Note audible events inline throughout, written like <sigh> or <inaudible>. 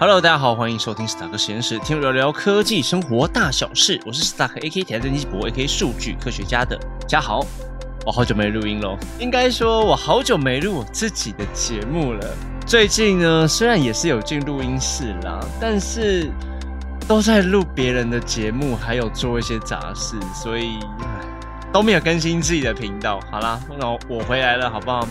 Hello，大家好，欢迎收听 Stack 实验室，听我聊聊科技生活大小事。我是 Stack AK 台电机博 AK 数据科学家的嘉豪。我好久没录音喽，应该说我好久没录我自己的节目了。最近呢，虽然也是有进录音室啦，但是都在录别人的节目，还有做一些杂事，所以都没有更新自己的频道。好啦，那我回来了，好不好？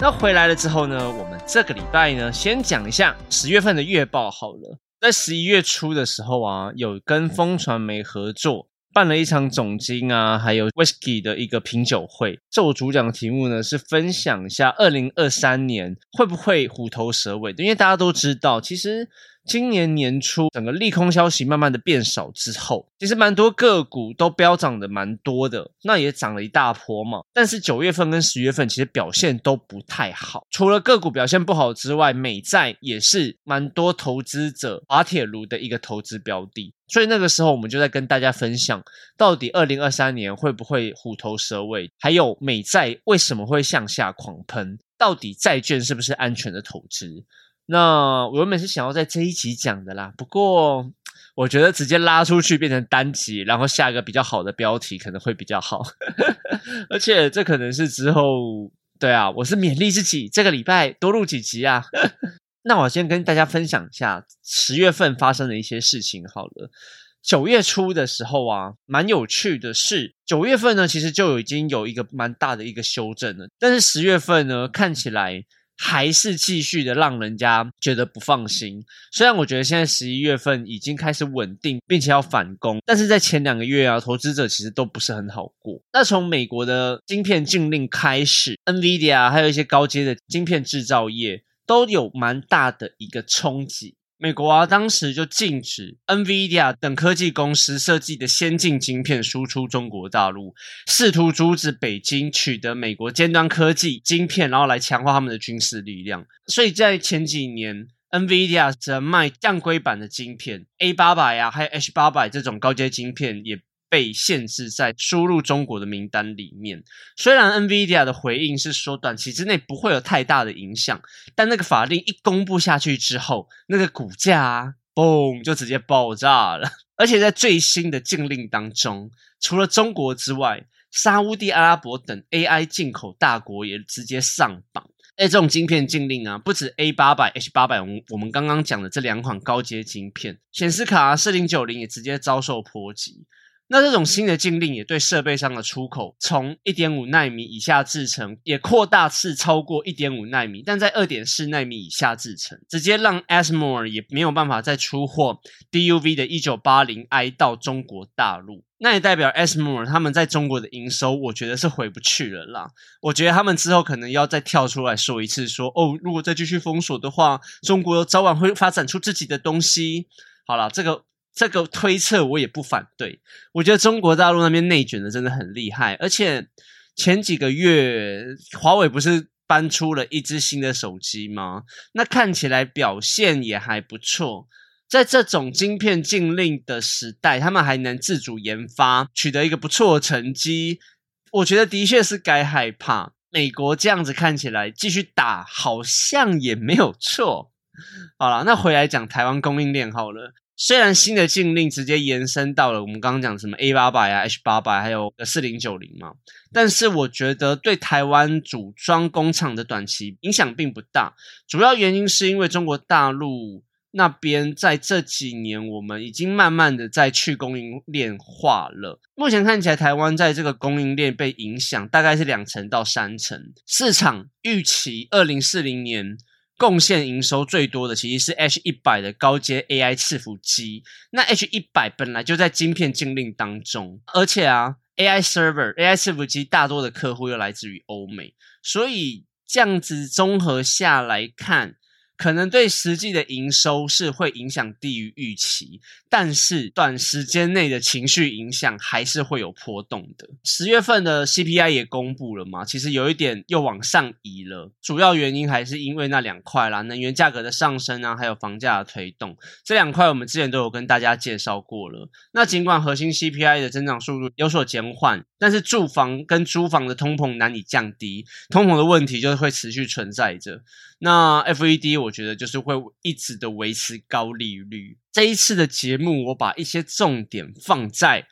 那回来了之后呢，我们这个礼拜呢，先讲一下十月份的月报好了。在十一月初的时候啊，有跟风传媒合作办了一场总经啊，还有 whisky 的一个品酒会。这我主讲的题目呢，是分享一下二零二三年会不会虎头蛇尾的，因为大家都知道，其实。今年年初，整个利空消息慢慢的变少之后，其实蛮多个股都飙涨的蛮多的，那也涨了一大波嘛。但是九月份跟十月份其实表现都不太好，除了个股表现不好之外，美债也是蛮多投资者滑铁卢的一个投资标的。所以那个时候我们就在跟大家分享，到底二零二三年会不会虎头蛇尾，还有美债为什么会向下狂喷，到底债券是不是安全的投资？那我原本是想要在这一集讲的啦，不过我觉得直接拉出去变成单集，然后下一个比较好的标题可能会比较好，<laughs> 而且这可能是之后对啊，我是勉励自己这个礼拜多录几集啊。<laughs> 那我先跟大家分享一下十月份发生的一些事情好了。九月初的时候啊，蛮有趣的是，九月份呢其实就已经有一个蛮大的一个修正了，但是十月份呢看起来。还是继续的让人家觉得不放心。虽然我觉得现在十一月份已经开始稳定，并且要反攻，但是在前两个月啊，投资者其实都不是很好过。那从美国的晶片禁令开始，NVIDIA 还有一些高阶的晶片制造业都有蛮大的一个冲击。美国啊，当时就禁止 NVIDIA 等科技公司设计的先进晶片输出中国大陆，试图阻止北京取得美国尖端科技晶片，然后来强化他们的军事力量。所以在前几年，NVIDIA 则卖降规版的晶片 A 八百呀，还有 H 八百这种高阶晶片也。被限制在输入中国的名单里面。虽然 NVIDIA 的回应是说短期之内不会有太大的影响，但那个法令一公布下去之后，那个股价嘣就直接爆炸了。<laughs> 而且在最新的禁令当中，除了中国之外，沙地阿拉伯等 AI 进口大国也直接上榜。哎，这种晶片禁令啊，不止 A 八百、H 八百，我们我们刚刚讲的这两款高阶晶片，显示卡四零九零也直接遭受波及。那这种新的禁令也对设备上的出口，从一点五纳米以下制成，也扩大至超过一点五纳米，但在二点四纳米以下制成，直接让 ASML 也没有办法再出货 DUV 的一九八零 I 到中国大陆。那也代表 ASML 他们在中国的营收，我觉得是回不去了啦。我觉得他们之后可能要再跳出来说一次，说哦，如果再继续封锁的话，中国早晚会发展出自己的东西。好了，这个。这个推测我也不反对，我觉得中国大陆那边内卷的真的很厉害，而且前几个月华为不是搬出了一只新的手机吗？那看起来表现也还不错。在这种晶片禁令的时代，他们还能自主研发，取得一个不错的成绩，我觉得的确是该害怕。美国这样子看起来继续打，好像也没有错。好了，那回来讲台湾供应链好了。虽然新的禁令直接延伸到了我们刚刚讲什么 A 八百啊、H 八百，还有四零九零嘛，但是我觉得对台湾组装工厂的短期影响并不大。主要原因是因为中国大陆那边在这几年，我们已经慢慢的在去供应链化了。目前看起来，台湾在这个供应链被影响大概是两成到三成。市场预期二零四零年。贡献营收最多的其实是 H 一百的高阶 AI 伺服机。那 H 一百本来就在晶片禁令当中，而且啊，AI server、AI 伺服机大多的客户又来自于欧美，所以这样子综合下来看。可能对实际的营收是会影响低于预期，但是短时间内的情绪影响还是会有波动的。十月份的 CPI 也公布了嘛，其实有一点又往上移了，主要原因还是因为那两块啦，能源价格的上升啊，还有房价的推动，这两块我们之前都有跟大家介绍过了。那尽管核心 CPI 的增长速度有所减缓，但是住房跟租房的通膨难以降低，通膨的问题就会持续存在着。那 FED 我。我觉得就是会一直的维持高利率。这一次的节目，我把一些重点放在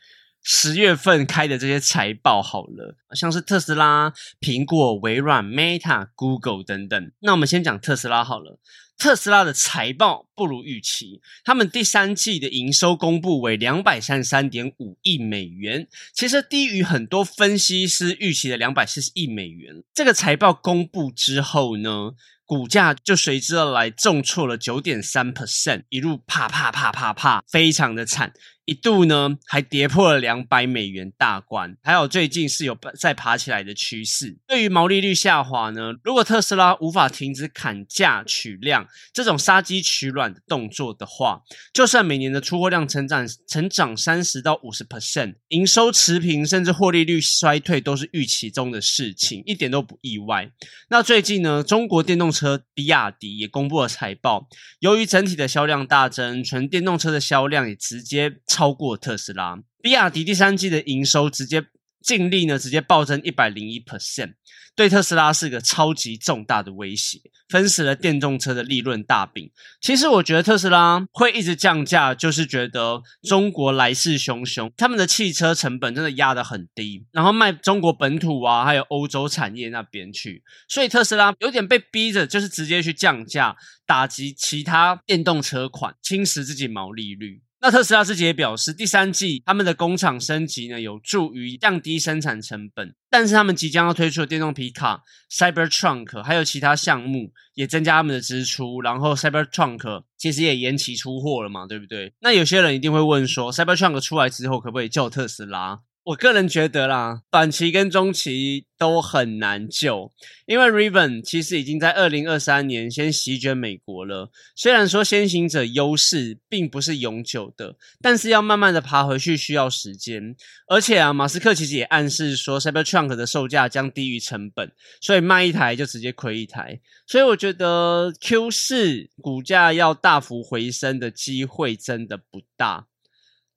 十月份开的这些财报好了，像是特斯拉、苹果、微软、Meta、Google 等等。那我们先讲特斯拉好了。特斯拉的财报不如预期，他们第三季的营收公布为两百三十三点五亿美元，其实低于很多分析师预期的两百四十亿美元。这个财报公布之后呢，股价就随之而来重挫了九点三 percent，一路啪啪啪啪啪，非常的惨。一度呢还跌破了两百美元大关，还有最近是有再爬起来的趋势。对于毛利率下滑呢，如果特斯拉无法停止砍价取量这种杀鸡取卵的动作的话，就算每年的出货量成长成长三十到五十 percent，营收持平甚至获利率衰退都是预期中的事情，一点都不意外。那最近呢，中国电动车比亚迪也公布了财报，由于整体的销量大增，纯电动车的销量也直接。超过特斯拉，比亚迪第三季的营收直接净利呢，直接暴增一百零一 percent，对特斯拉是一个超级重大的威胁，分食了电动车的利润大饼。其实我觉得特斯拉会一直降价，就是觉得中国来势汹汹，他们的汽车成本真的压得很低，然后卖中国本土啊，还有欧洲产业那边去，所以特斯拉有点被逼着，就是直接去降价，打击其他电动车款，侵蚀自己毛利率。那特斯拉自己也表示，第三季他们的工厂升级呢，有助于降低生产成本。但是他们即将要推出的电动皮卡 Cybertruck，还有其他项目也增加他们的支出。然后 Cybertruck 其实也延期出货了嘛，对不对？那有些人一定会问说，Cybertruck 出来之后可不可以叫特斯拉？我个人觉得啦，短期跟中期都很难救，因为 Riven 其实已经在二零二三年先席卷美国了。虽然说先行者优势并不是永久的，但是要慢慢的爬回去需要时间。而且啊，马斯克其实也暗示说，Cybertruck 的售价将低于成本，所以卖一台就直接亏一台。所以我觉得 Q 四股价要大幅回升的机会真的不大。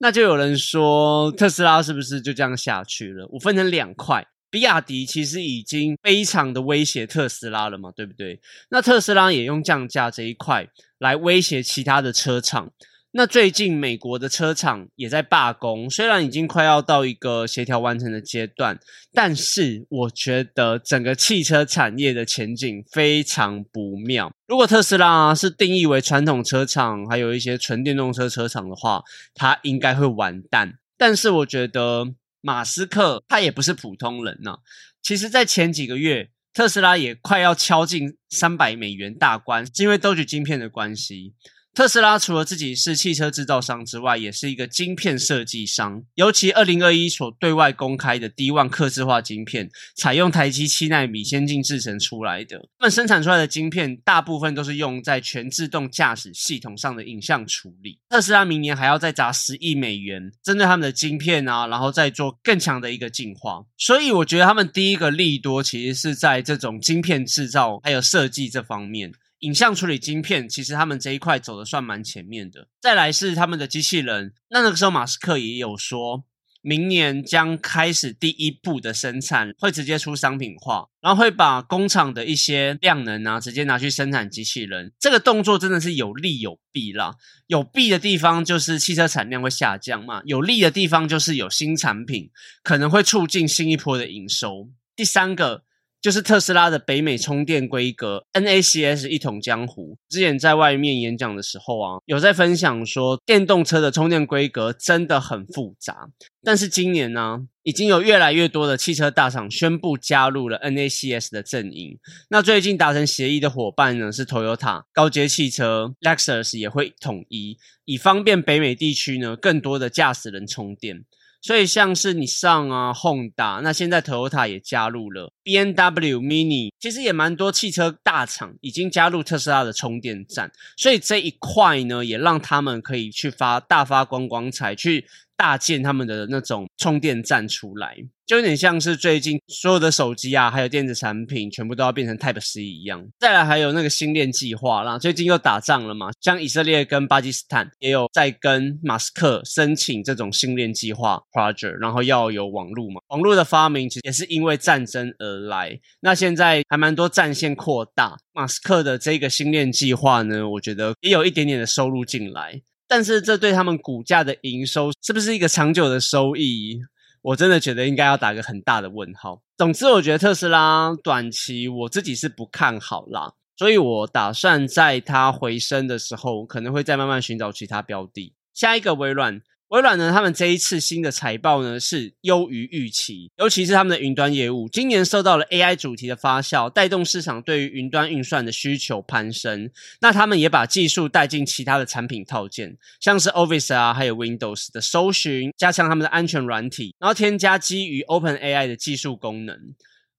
那就有人说特斯拉是不是就这样下去了？我分成两块，比亚迪其实已经非常的威胁特斯拉了嘛，对不对？那特斯拉也用降价这一块来威胁其他的车厂。那最近美国的车厂也在罢工，虽然已经快要到一个协调完成的阶段，但是我觉得整个汽车产业的前景非常不妙。如果特斯拉是定义为传统车厂，还有一些纯电动车车厂的话，它应该会完蛋。但是我觉得马斯克他也不是普通人呐。其实，在前几个月，特斯拉也快要敲进三百美元大关，是因为都取晶片的关系。特斯拉除了自己是汽车制造商之外，也是一个晶片设计商。尤其二零二一所对外公开的第一万刻字化晶片，采用台积七纳米先进制程出来的。他们生产出来的晶片，大部分都是用在全自动驾驶系统上的影像处理。特斯拉明年还要再砸十亿美元，针对他们的晶片啊，然后再做更强的一个进化。所以我觉得他们第一个利多，其实是在这种晶片制造还有设计这方面。影像处理晶片，其实他们这一块走的算蛮前面的。再来是他们的机器人，那那个时候马斯克也有说，明年将开始第一步的生产，会直接出商品化，然后会把工厂的一些量能啊，直接拿去生产机器人。这个动作真的是有利有弊啦。有弊的地方就是汽车产量会下降嘛，有利的地方就是有新产品可能会促进新一波的营收。第三个。就是特斯拉的北美充电规格 NACS 一统江湖。之前在外面演讲的时候啊，有在分享说电动车的充电规格真的很复杂。但是今年呢，已经有越来越多的汽车大厂宣布加入了 NACS 的阵营。那最近达成协议的伙伴呢，是 Toyota、高阶汽车、Lexus 也会统一，以方便北美地区呢更多的驾驶人充电。所以像是你上啊，Honda，那现在 Toyota 也加入了，B N W Mini，其实也蛮多汽车大厂已经加入特斯拉的充电站，所以这一块呢，也让他们可以去发大发光光彩，去大建他们的那种充电站出来，就有点像是最近所有的手机啊，还有电子产品全部都要变成 Type C 一样。再来还有那个星链计划啦，最近又打仗了嘛，像以色列跟巴基斯坦也有在跟马斯克申请这种星链计划 project，然后要有网络嘛。网络的发明其实也是因为战争而来。那现在还蛮多战线扩大，马斯克的这个星链计划呢，我觉得也有一点点的收入进来。但是这对他们股价的营收是不是一个长久的收益？我真的觉得应该要打个很大的问号。总之，我觉得特斯拉短期我自己是不看好啦，所以我打算在它回升的时候，可能会再慢慢寻找其他标的。下一个微软。微软呢，他们这一次新的财报呢是优于预期，尤其是他们的云端业务，今年受到了 AI 主题的发酵，带动市场对于云端运算的需求攀升。那他们也把技术带进其他的产品套件，像是 Office 啊，还有 Windows 的搜寻，加强他们的安全软体，然后添加基于 OpenAI 的技术功能。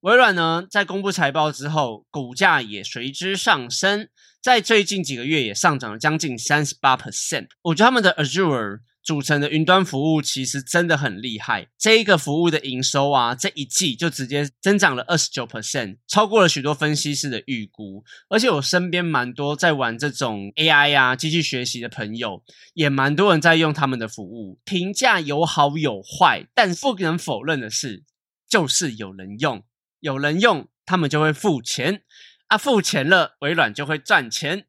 微软呢，在公布财报之后，股价也随之上升，在最近几个月也上涨了将近三十八 percent。我觉得他们的 Azure。组成的云端服务其实真的很厉害，这一个服务的营收啊，这一季就直接增长了二十九 percent，超过了许多分析师的预估。而且我身边蛮多在玩这种 AI 啊、机器学习的朋友，也蛮多人在用他们的服务，评价有好有坏，但不能否认的是，就是有人用，有人用，他们就会付钱啊，付钱了，微软就会赚钱。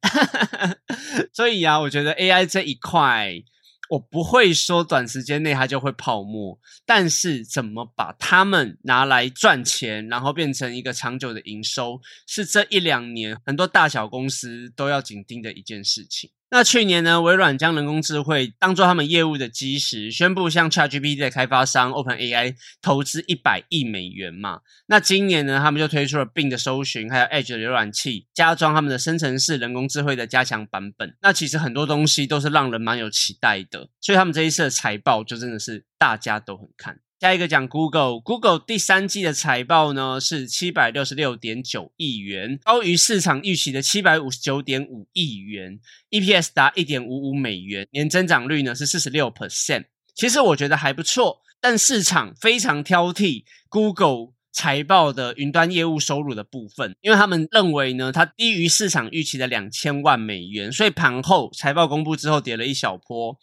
<laughs> 所以啊，我觉得 AI 这一块。我不会说短时间内它就会泡沫，但是怎么把它们拿来赚钱，然后变成一个长久的营收，是这一两年很多大小公司都要紧盯的一件事情。那去年呢，微软将人工智慧当做他们业务的基石，宣布向 ChatGPT 的开发商 OpenAI 投资一百亿美元嘛。那今年呢，他们就推出了 Bing 的搜寻，还有 Edge 的浏览器，加装他们的生成式人工智慧的加强版本。那其实很多东西都是让人蛮有期待的，所以他们这一次的财报就真的是大家都很看。下一个讲 Google，Google 第三季的财报呢是七百六十六点九亿元，高于市场预期的七百五十九点五亿元，EPS 达一点五五美元，年增长率呢是四十六 percent。其实我觉得还不错，但市场非常挑剔 Google 财报的云端业务收入的部分，因为他们认为呢它低于市场预期的两千万美元，所以盘后财报公布之后跌了一小波。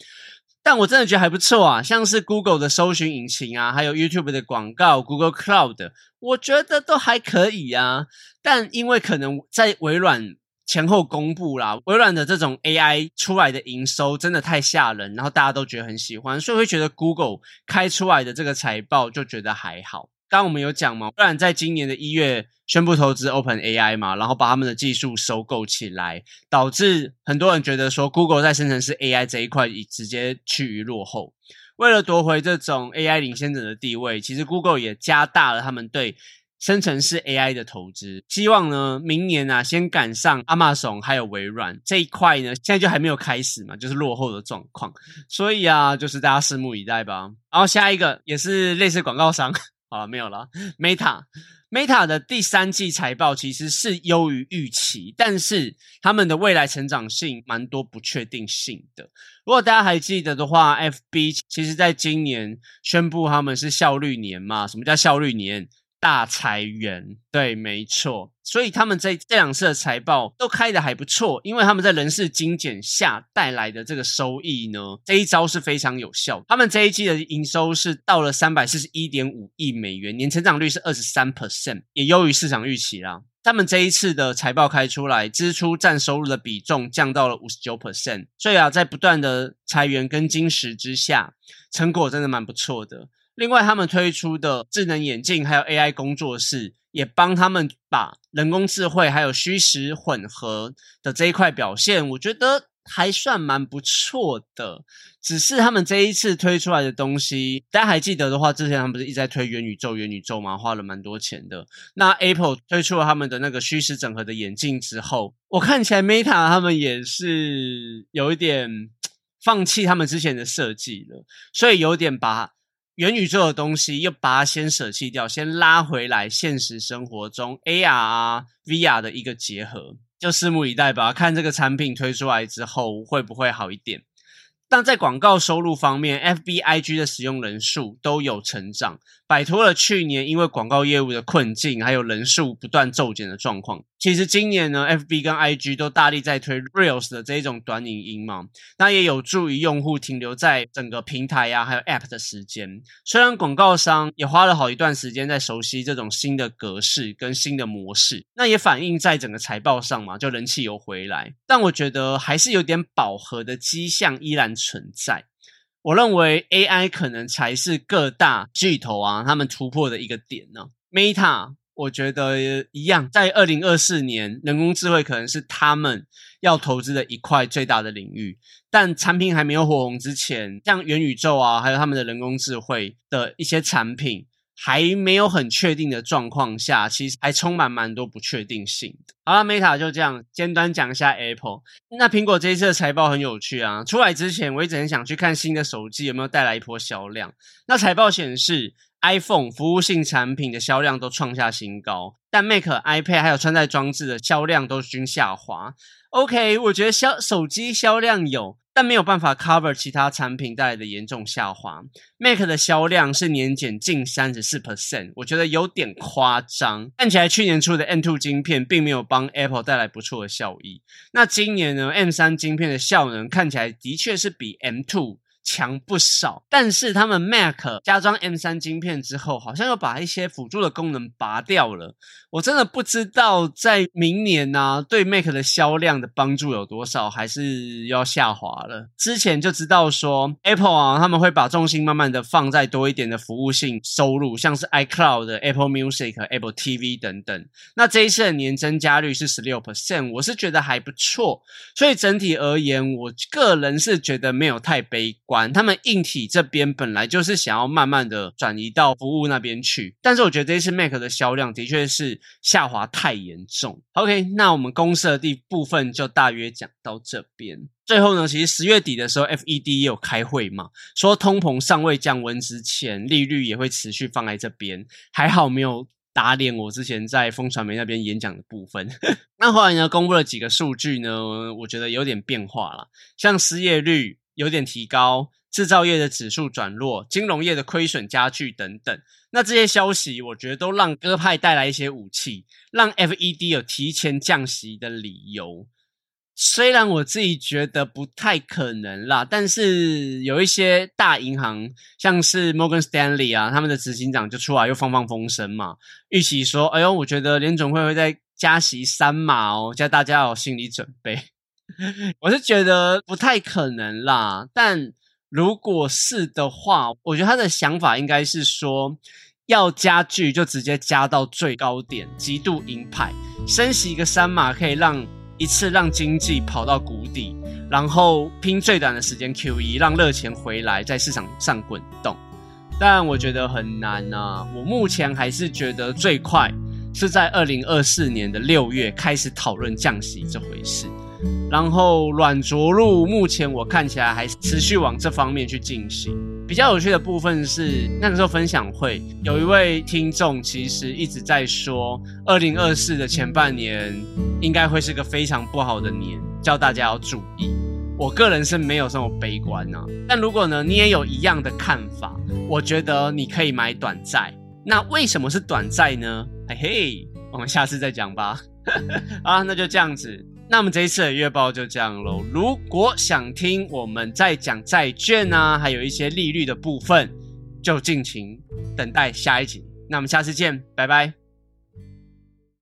但我真的觉得还不错啊，像是 Google 的搜寻引擎啊，还有 YouTube 的广告，Google Cloud，我觉得都还可以啊。但因为可能在微软前后公布啦，微软的这种 AI 出来的营收真的太吓人，然后大家都觉得很喜欢，所以会觉得 Google 开出来的这个财报就觉得还好。刚我们有讲嘛，微软在今年的一月宣布投资 Open AI 嘛，然后把他们的技术收购起来，导致很多人觉得说 Google 在生成式 AI 这一块已直接趋于落后。为了夺回这种 AI 领先者的地位，其实 Google 也加大了他们对生成式 AI 的投资，希望呢明年啊先赶上 Amazon 还有微软这一块呢，现在就还没有开始嘛，就是落后的状况。所以啊，就是大家拭目以待吧。然后下一个也是类似广告商。好了，没有了。Meta，Meta 的第三季财报其实是优于预期，但是他们的未来成长性蛮多不确定性的。如果大家还记得的话，FB 其实在今年宣布他们是效率年嘛？什么叫效率年？大裁员，对，没错，所以他们在这两次的财报都开的还不错，因为他们在人事精简下带来的这个收益呢，这一招是非常有效。他们这一季的营收是到了三百四十一点五亿美元，年成长率是二十三 percent，也优于市场预期啦。他们这一次的财报开出来，支出占收入的比重降到了五十九 percent，所以啊，在不断的裁员跟金石之下，成果真的蛮不错的。另外，他们推出的智能眼镜还有 AI 工作室，也帮他们把人工智慧还有虚实混合的这一块表现，我觉得还算蛮不错的。只是他们这一次推出来的东西，大家还记得的话，之前他们不是一直在推元宇宙、元宇宙吗？花了蛮多钱的。那 Apple 推出了他们的那个虚实整合的眼镜之后，我看起来 Meta 他们也是有一点放弃他们之前的设计了，所以有点把。元宇宙的东西又把它先舍弃掉，先拉回来现实生活中 AR 啊、VR 的一个结合，就拭目以待吧。看这个产品推出来之后会不会好一点。但在广告收入方面，FBIG 的使用人数都有成长，摆脱了去年因为广告业务的困境，还有人数不断骤减的状况。其实今年呢，FB 跟 IG 都大力在推 Reels 的这一种短影音嘛，那也有助于用户停留在整个平台呀，还有 App 的时间。虽然广告商也花了好一段时间在熟悉这种新的格式跟新的模式，那也反映在整个财报上嘛，就人气有回来。但我觉得还是有点饱和的迹象依然存在。我认为 AI 可能才是各大巨头啊他们突破的一个点呢。Meta 我觉得一样，在二零二四年，人工智慧可能是他们要投资的一块最大的领域。但产品还没有火红之前，像元宇宙啊，还有他们的人工智慧的一些产品。还没有很确定的状况下，其实还充满蛮多不确定性。好了，Meta 就这样简单讲一下 Apple。那苹果这一次的财报很有趣啊！出来之前，我一直很想去看新的手机有没有带来一波销量。那财报显示，iPhone 服务性产品的销量都创下新高，但 Mac、iPad 还有穿戴装置的销量都均下滑。OK，我觉得销手机销量有。但没有办法 cover 其他产品带来的严重下滑。Mac 的销量是年减近三十四 percent，我觉得有点夸张。看起来去年出的 M2 晶片并没有帮 Apple 带来不错的效益。那今年呢？M3 晶片的效能看起来的确是比 M2。强不少，但是他们 Mac 加装 M3 晶片之后，好像又把一些辅助的功能拔掉了。我真的不知道在明年呢，对 Mac 的销量的帮助有多少，还是要下滑了。之前就知道说 Apple 啊，他们会把重心慢慢的放在多一点的服务性收入，像是 iCloud Apple Music、Apple TV 等等。那这一次的年增加率是十六 percent，我是觉得还不错。所以整体而言，我个人是觉得没有太悲观。他们硬体这边本来就是想要慢慢的转移到服务那边去，但是我觉得这一次 Mac 的销量的确是下滑太严重。OK，那我们公司的第部分就大约讲到这边。最后呢，其实十月底的时候，FED 也有开会嘛，说通膨尚未降温之前，利率也会持续放在这边。还好没有打脸我之前在风传媒那边演讲的部分。<laughs> 那后来呢，公布了几个数据呢，我觉得有点变化了，像失业率。有点提高，制造业的指数转弱，金融业的亏损加剧等等。那这些消息，我觉得都让鸽派带来一些武器，让 FED 有提前降息的理由。虽然我自己觉得不太可能啦，但是有一些大银行，像是 Morgan Stanley 啊，他们的执行长就出来又放放风声嘛，预期说：“哎呦，我觉得联总会会在加息三码哦，叫大家有心理准备。” <laughs> 我是觉得不太可能啦，但如果是的话，我觉得他的想法应该是说，要加剧就直接加到最高点，极度鹰派，升息一个三码可以让一次让经济跑到谷底，然后拼最短的时间 Q E，让热钱回来在市场上滚动。但我觉得很难啊，我目前还是觉得最快是在二零二四年的六月开始讨论降息这回事。然后软着陆，目前我看起来还持续往这方面去进行。比较有趣的部分是，那个时候分享会有一位听众其实一直在说，二零二四的前半年应该会是个非常不好的年，叫大家要注意。我个人是没有这么悲观啊，但如果呢你也有一样的看法，我觉得你可以买短债。那为什么是短债呢？嘿嘿，我们下次再讲吧。<laughs> 啊，那就这样子。那么这一次的月报就这样喽。如果想听我们再讲债券啊，还有一些利率的部分，就敬请等待下一集。那我们下次见，拜拜。